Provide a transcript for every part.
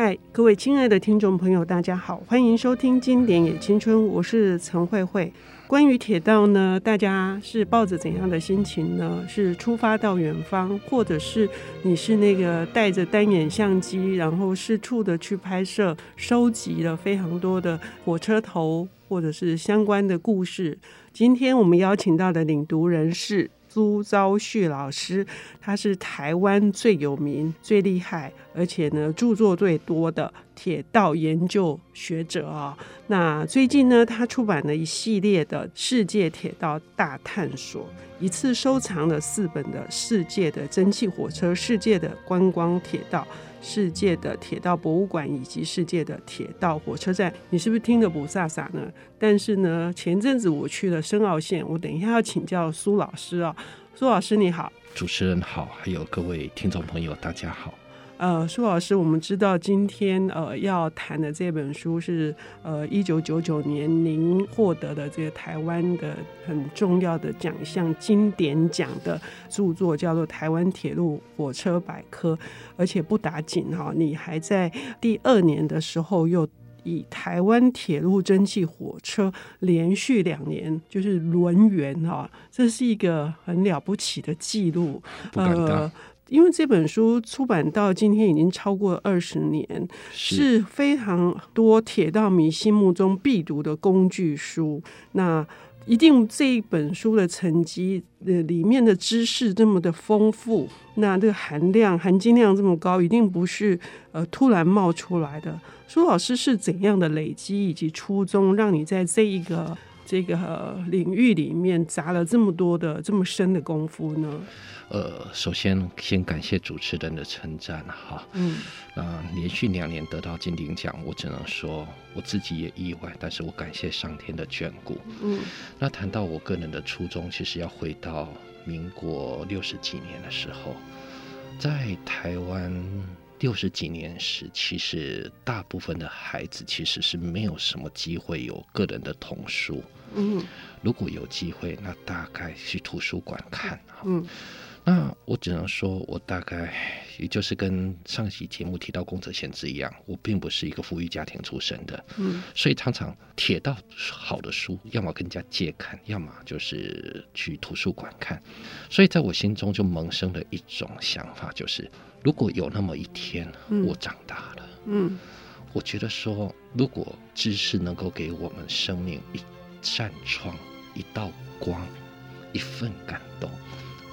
嗨，各位亲爱的听众朋友，大家好，欢迎收听《经典也青春》，我是陈慧慧。关于铁道呢，大家是抱着怎样的心情呢？是出发到远方，或者是你是那个带着单眼相机，然后四处的去拍摄，收集了非常多的火车头或者是相关的故事。今天我们邀请到的领读人是。朱昭旭老师，他是台湾最有名、最厉害，而且呢著作最多的铁道研究学者啊。那最近呢，他出版了一系列的《世界铁道大探索》，一次收藏了四本的《世界的蒸汽火车》、《世界的观光铁道》。世界的铁道博物馆以及世界的铁道火车站，你是不是听得不飒飒呢？但是呢，前阵子我去了深澳线，我等一下要请教苏老师啊、哦。苏老师你好，主持人好，还有各位听众朋友，大家好。呃，苏老师，我们知道今天呃要谈的这本书是呃一九九九年您获得的这个台湾的很重要的奖项经典奖的著作，叫做《台湾铁路火车百科》，而且不打紧哈，你还在第二年的时候又以台湾铁路蒸汽火车连续两年就是轮圆哈，这是一个很了不起的记录，呃。因为这本书出版到今天已经超过二十年，是非常多铁道迷心目中必读的工具书。那一定这一本书的成绩，呃，里面的知识这么的丰富，那这个含量、含金量这么高，一定不是呃突然冒出来的。苏老师是怎样的累积以及初衷，让你在这一个这个领域里面砸了这么多的这么深的功夫呢？呃，首先先感谢主持人的称赞哈。嗯，那连续两年得到金鼎奖，我只能说我自己也意外，但是我感谢上天的眷顾。嗯，那谈到我个人的初衷，其实要回到民国六十几年的时候，在台湾六十几年时，其实大部分的孩子其实是没有什么机会有个人的童书。嗯，如果有机会，那大概去图书馆看。嗯。那我只能说，我大概也就是跟上期节目提到宫泽贤治一样，我并不是一个富裕家庭出身的，嗯，所以常常铁道好的书，要么跟人家借看，要么就是去图书馆看，所以在我心中就萌生了一种想法，就是如果有那么一天我长大了，嗯，我觉得说，如果知识能够给我们生命一扇窗、一道光、一份感动。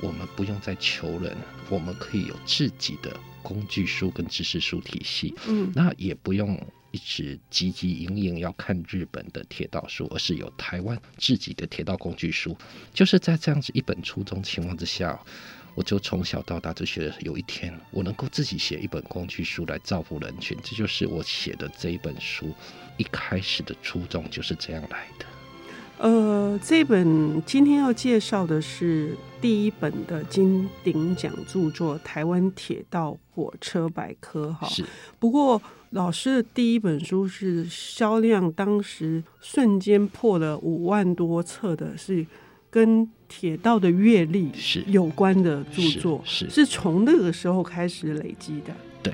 我们不用再求人，我们可以有自己的工具书跟知识书体系。嗯，那也不用一直汲汲营营要看日本的铁道书，而是有台湾自己的铁道工具书。就是在这样子一本初衷情况之下，我就从小到大就觉得有一天我能够自己写一本工具书来造福人群，这就是我写的这一本书一开始的初衷就是这样来的。呃，这本今天要介绍的是第一本的金鼎奖著作《台湾铁道火车百科》哈。是。不过老师的第一本书是销量当时瞬间破了五万多册的，是跟铁道的阅历是有关的著作，是是从那个时候开始累积的。对，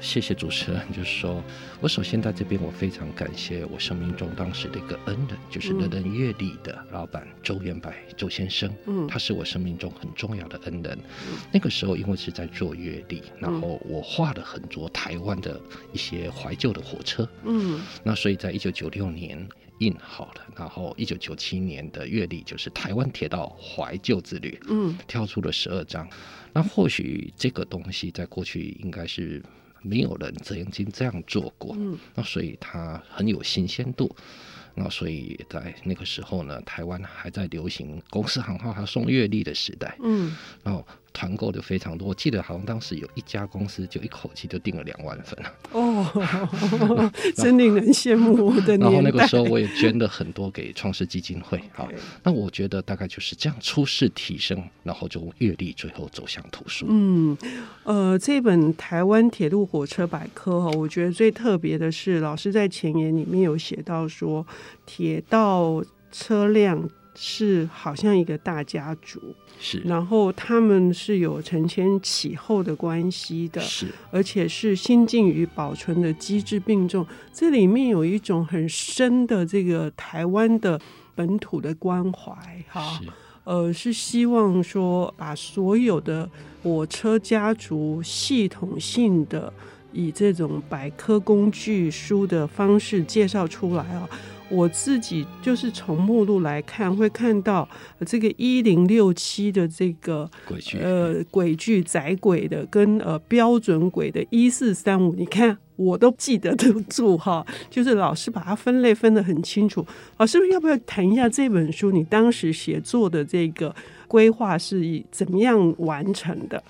谢谢主持人。就是说我首先在这边，我非常感谢我生命中当时的一个恩人，就是人人阅历的老板周元白周先生。嗯，他是我生命中很重要的恩人。嗯，那个时候因为是在做阅历，然后我画了很多台湾的一些怀旧的火车。嗯，那所以在一九九六年印好了，然后一九九七年的月历就是台湾铁道怀旧之旅。嗯，挑出了十二张。那或许这个东西在过去应该是没有人曾经这样做过，嗯，那所以它很有新鲜度。那所以在那个时候呢，台湾还在流行公司行号还送月历的时代，嗯，然后。团购的非常多，我记得好像当时有一家公司就一口气就订了两万份哦，真令人羡慕的。然后那个时候我也捐了很多给创世基金会。好，那我觉得大概就是这样初试提升，然后就阅历最后走向图书。嗯，呃，这本台湾铁路火车百科哈，我觉得最特别的是老师在前言里面有写到说铁道车辆。是好像一个大家族，是，然后他们是有承前启后的关系的，是，而且是新境与保存的机制并重，这里面有一种很深的这个台湾的本土的关怀，哈，呃，是希望说把所有的火车家族系统性的以这种百科工具书的方式介绍出来啊。我自己就是从目录来看，会看到这个一零六七的这个轨距，呃，轨距窄轨的跟呃标准轨的一四三五，你看我都记得得住哈，就是老师把它分类分得很清楚。老师要不要谈一下这本书？你当时写作的这个。规划是以怎么样完成的？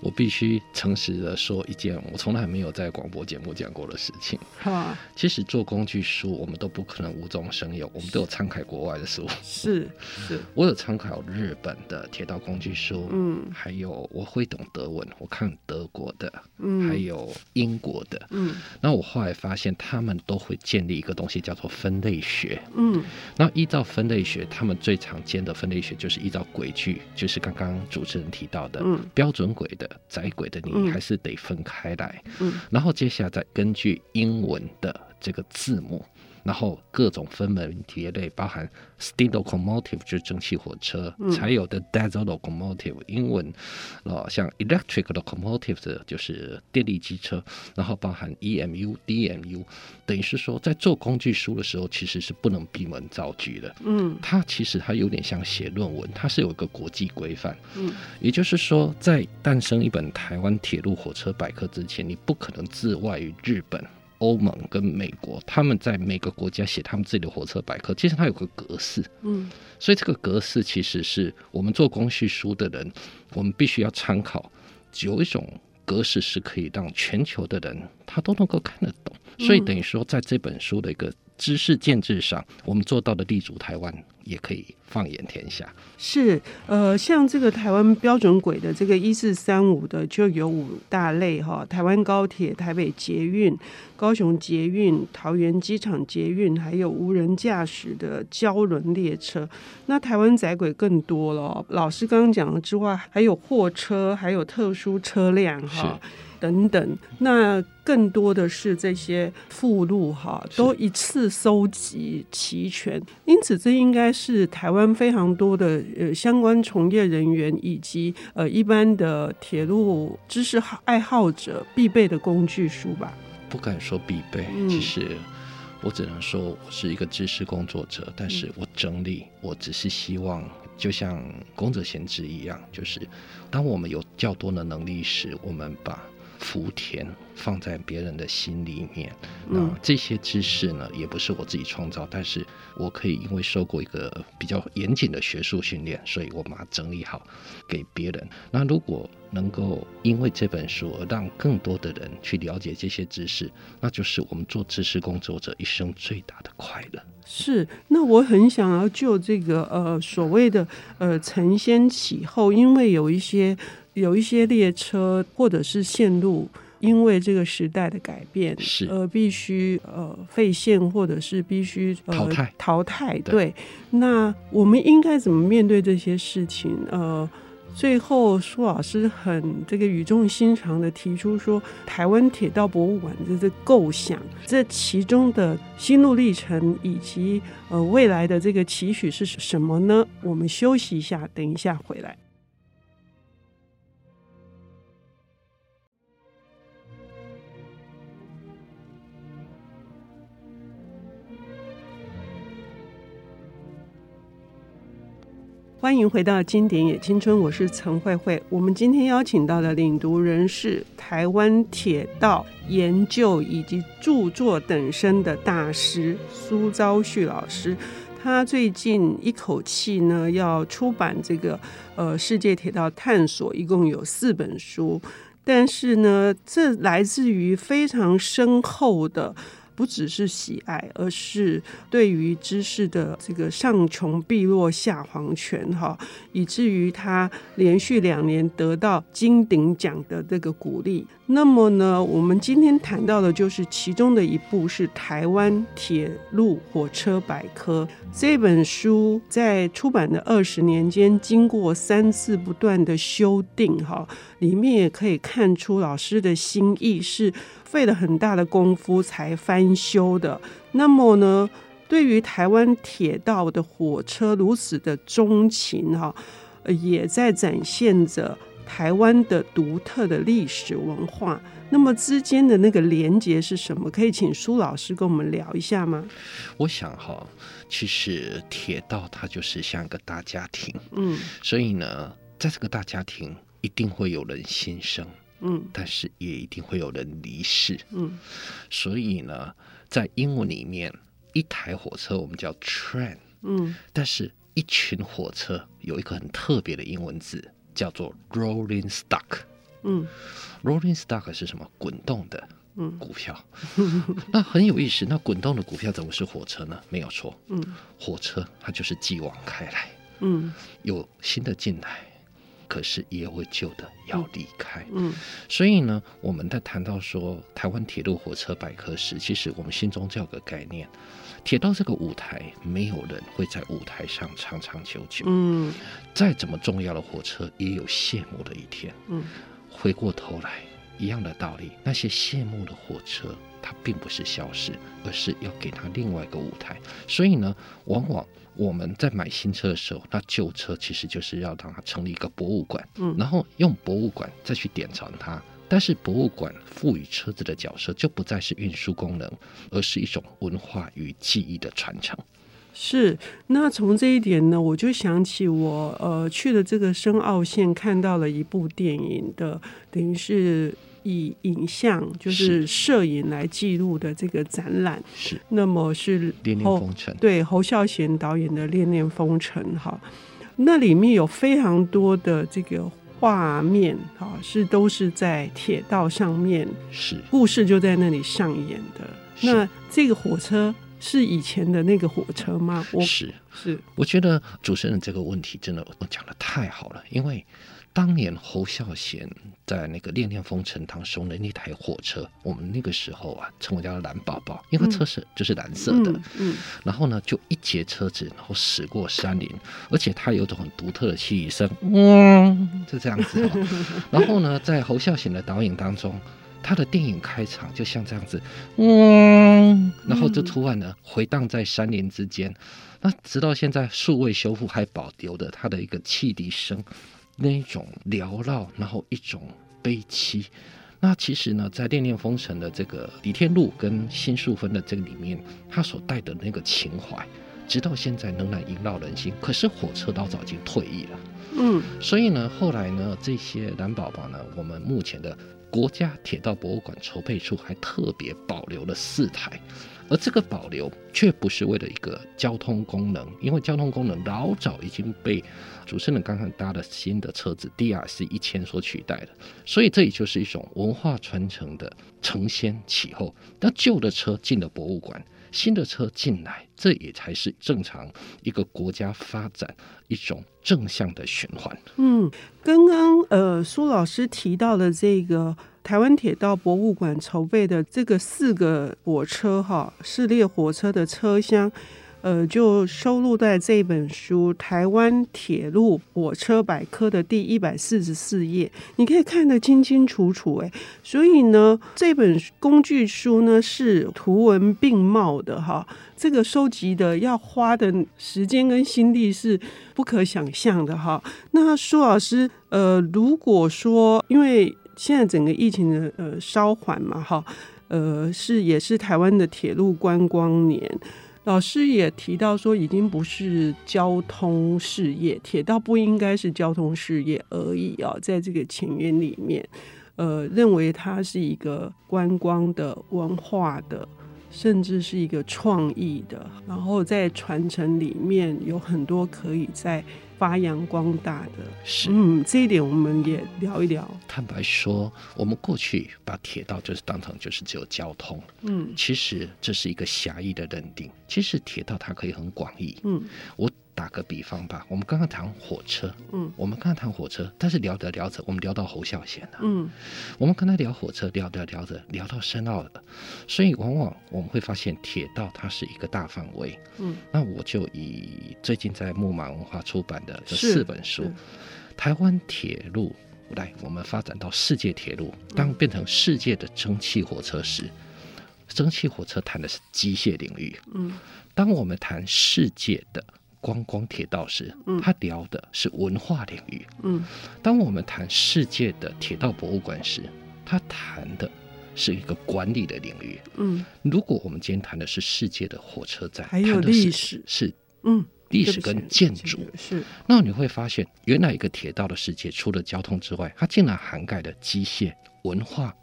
我必须诚实的说一件我从来没有在广播节目讲过的事情。哈，其实做工具书，我们都不可能无中生有，我们都有参考国外的书。是是，我有参考日本的铁道工具书，嗯，还有我会懂德文，我看德国的，嗯，还有英国的，嗯。那我后来发现，他们都会建立一个东西叫做分类学，嗯。那依照分类学，他们最常见的分类学就是依照轨距。就是刚刚主持人提到的，嗯、标准轨的、窄轨的，你还是得分开来。嗯，然后接下来再根据英文的这个字母。然后各种分门别类，包含 steam locomotive 就是蒸汽火车，嗯、才有的 diesel locomotive 英文，哦，像 electric locomotive 就是电力机车，然后包含 EMU、DMU，等于是说在做工具书的时候，其实是不能闭门造车的。嗯，它其实它有点像写论文，它是有一个国际规范。嗯，也就是说，在诞生一本台湾铁路火车百科之前，你不可能自外于日本。欧盟跟美国，他们在每个国家写他们自己的火车百科，其实它有个格式，嗯，所以这个格式其实是我们做工序书的人，我们必须要参考，有一种格式是可以让全球的人他都能够看得懂，所以等于说在这本书的一个知识建制上，我们做到的立足台湾。也可以放眼天下。是，呃，像这个台湾标准轨的这个一四三五的，就有五大类哈：台湾高铁、台北捷运、高雄捷运、桃园机场捷运，还有无人驾驶的胶轮列车。那台湾窄轨更多了，老师刚刚讲了之外，还有货车，还有特殊车辆哈。等等，那更多的是这些附录哈，都一次收集齐全。因此，这应该是台湾非常多的呃相关从业人员以及呃一般的铁路知识爱好者必备的工具书吧？不敢说必备，嗯、其实我只能说我是一个知识工作者，但是我整理，我只是希望，就像宫泽贤治一样，就是当我们有较多的能力时，我们把。福田放在别人的心里面，那这些知识呢，也不是我自己创造，但是我可以因为受过一个比较严谨的学术训练，所以我把它整理好给别人。那如果能够因为这本书而让更多的人去了解这些知识，那就是我们做知识工作者一生最大的快乐。是，那我很想要就这个呃所谓的呃承先启后，因为有一些。有一些列车或者是线路，因为这个时代的改变，是呃必须呃废线或者是必须、呃、淘汰淘汰。对，那我们应该怎么面对这些事情？呃，最后苏老师很这个语重心长的提出说，台湾铁道博物馆的这个构想，这其中的心路历程以及呃未来的这个期许是什么呢？我们休息一下，等一下回来。欢迎回到《经典也青春》，我是陈慧慧。我们今天邀请到的领读人是台湾铁道研究以及著作等身的大师苏昭旭老师。他最近一口气呢要出版这个呃《世界铁道探索》，一共有四本书，但是呢，这来自于非常深厚的。不只是喜爱，而是对于知识的这个上穷碧落下黄泉哈，以至于他连续两年得到金鼎奖的这个鼓励。那么呢，我们今天谈到的就是其中的一部是《台湾铁路火车百科》这本书，在出版的二十年间，经过三次不断的修订，哈，里面也可以看出老师的心意是费了很大的功夫才翻修的。那么呢，对于台湾铁道的火车如此的钟情，哈，也在展现着。台湾的独特的历史文化，那么之间的那个连结是什么？可以请苏老师跟我们聊一下吗？我想哈，其实铁道它就是像一个大家庭，嗯，所以呢，在这个大家庭一定会有人新生，嗯，但是也一定会有人离世，嗯，所以呢，在英文里面，一台火车我们叫 train，嗯，但是一群火车有一个很特别的英文字。叫做 rolling stock，嗯，rolling stock 是什么？滚动的股票，嗯、那很有意思。那滚动的股票怎么是火车呢？没有错，嗯，火车它就是继往开来，嗯，有新的进来，可是也会旧的要离开，嗯，所以呢，我们在谈到说台湾铁路火车百科时，其实我们心中就有个概念。铁道这个舞台，没有人会在舞台上长长久久。嗯，再怎么重要的火车，也有谢幕的一天。嗯，回过头来，一样的道理，那些谢幕的火车，它并不是消失，而是要给它另外一个舞台。所以呢，往往我们在买新车的时候，那旧车其实就是要让它成立一个博物馆。嗯，然后用博物馆再去典藏它。但是博物馆赋予车子的角色就不再是运输功能，而是一种文化与记忆的传承。是，那从这一点呢，我就想起我呃去的这个深澳线，看到了一部电影的，等于是以影像就是摄影来记录的这个展览。是，那么是《恋恋风尘》对侯孝贤导演的《恋恋风尘》哈，那里面有非常多的这个。画面啊，是都是在铁道上面，是故事就在那里上演的。那这个火车是以前的那个火车吗？我是是，我觉得主持人这个问题真的我讲的太好了，因为。当年侯孝贤在那个《恋恋风尘》当中的那台火车，我们那个时候啊，称为叫蓝宝宝，因为车是就是蓝色的。嗯，嗯，然后呢，就一节车子，然后驶过山林，而且它有种很独特的汽笛声，嗯，就这样子，哦。然后呢，在侯孝贤的导演当中，他的电影开场就像这样子，嗯，然后就突然呢回荡在山林之间，那直到现在数位修复还保留的他的一个汽笛声。那一种缭绕，然后一种悲戚。那其实呢，在《恋恋风尘》的这个李天禄跟辛淑芬的这个里面，他所带的那个情怀，直到现在仍然萦绕人心。可是火车老早已经退役了，嗯，所以呢，后来呢，这些蓝宝宝呢，我们目前的国家铁道博物馆筹备处还特别保留了四台。而这个保留却不是为了一个交通功能，因为交通功能老早已经被主持人刚刚搭的新的车子 DRC 一千所取代了，所以这也就是一种文化传承的承先启后。那旧的车进了博物馆，新的车进来，这也才是正常一个国家发展一种正向的循环。嗯，刚刚呃苏老师提到的这个。台湾铁道博物馆筹备的这个四个火车哈，四列火车的车厢，呃，就收录在这本书《台湾铁路火车百科》的第一百四十四页，你可以看得清清楚楚哎。所以呢，这本工具书呢是图文并茂的哈，这个收集的要花的时间跟心力是不可想象的哈。那苏老师，呃，如果说因为现在整个疫情的呃稍缓嘛，哈，呃是也是台湾的铁路观光年，老师也提到说，已经不是交通事业，铁道不应该是交通事业而已啊，在这个前缘里面，呃，认为它是一个观光的文化的，甚至是一个创意的，然后在传承里面有很多可以在。发扬光大的是，嗯，这一点我们也聊一聊。坦白说，我们过去把铁道就是当成就是只有交通，嗯，其实这是一个狭义的认定。其实铁道它可以很广义，嗯，我打个比方吧，我们刚刚谈火车，嗯，我们刚刚谈火车，但是聊着聊着，我们聊到侯孝贤了，嗯，我们刚才聊火车，聊着聊着聊到深奥了，所以往往我们会发现铁道它是一个大范围，嗯，那我就以最近在木马文化出版的这四本书，台湾铁路来，我们发展到世界铁路，当变成世界的蒸汽火车时。蒸汽火车谈的是机械领域，嗯，当我们谈世界的观光铁道时，嗯，他聊的是文化领域，嗯，当我们谈世界的铁道博物馆时，他谈的是一个管理的领域，嗯，如果我们今天谈的是世界的火车站，还有历史。是，嗯，历史跟建筑。是，那你会发现，原来一个铁道的世界除了交通之外，它竟然涵盖了机械、文化、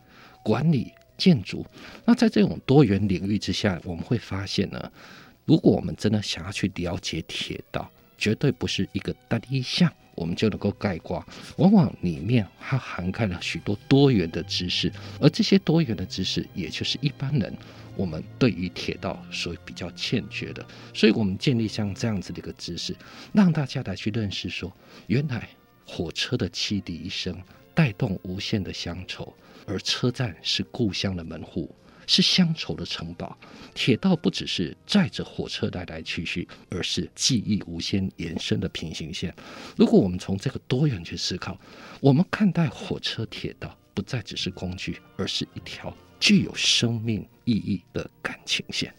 管理。建筑，那在这种多元领域之下，我们会发现呢，如果我们真的想要去了解铁道，绝对不是一个单一项，我们就能够概括。往往里面它涵盖了许多多元的知识，而这些多元的知识，也就是一般人我们对于铁道所比较欠缺的。所以，我们建立像这样子的一个知识，让大家来去认识说，原来火车的汽笛一声，带动无限的乡愁。而车站是故乡的门户，是乡愁的城堡。铁道不只是载着火车来来去去，而是记忆无限延伸的平行线。如果我们从这个多元去思考，我们看待火车、铁道不再只是工具，而是一条具有生命意义的感情线。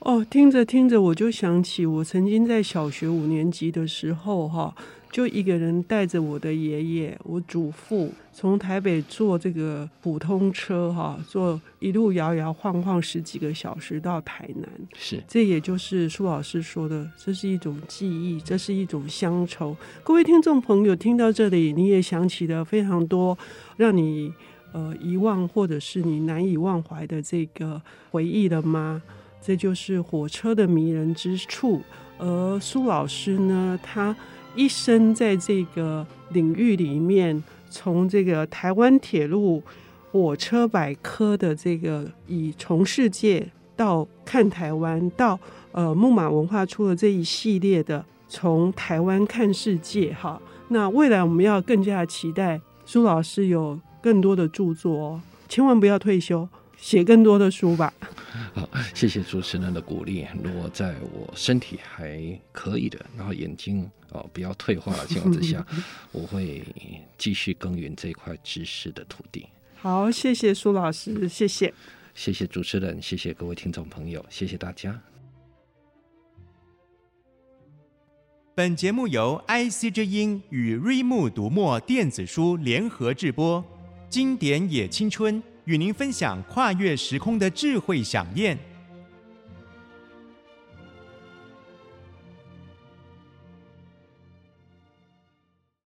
哦，听着听着，我就想起我曾经在小学五年级的时候，哈。就一个人带着我的爷爷、我祖父，从台北坐这个普通车哈，坐一路摇摇晃晃十几个小时到台南。是，这也就是苏老师说的，这是一种记忆，这是一种乡愁。各位听众朋友，听到这里，你也想起了非常多让你呃遗忘或者是你难以忘怀的这个回忆了吗？这就是火车的迷人之处。而苏老师呢，他。一生在这个领域里面，从这个台湾铁路火车百科的这个以从世界到看台湾，到呃木马文化出了这一系列的从台湾看世界哈。那未来我们要更加期待苏老师有更多的著作哦，千万不要退休。写更多的书吧。好，谢谢主持人的鼓励。如果在我身体还可以的，然后眼睛哦不要退化的情况之下，我会继续耕耘这块知识的土地。好，谢谢苏老师，谢谢，谢谢主持人，谢谢各位听众朋友，谢谢大家。本节目由 IC 之音与瑞木读墨电子书联合制播，经典也青春。与您分享跨越时空的智慧想念。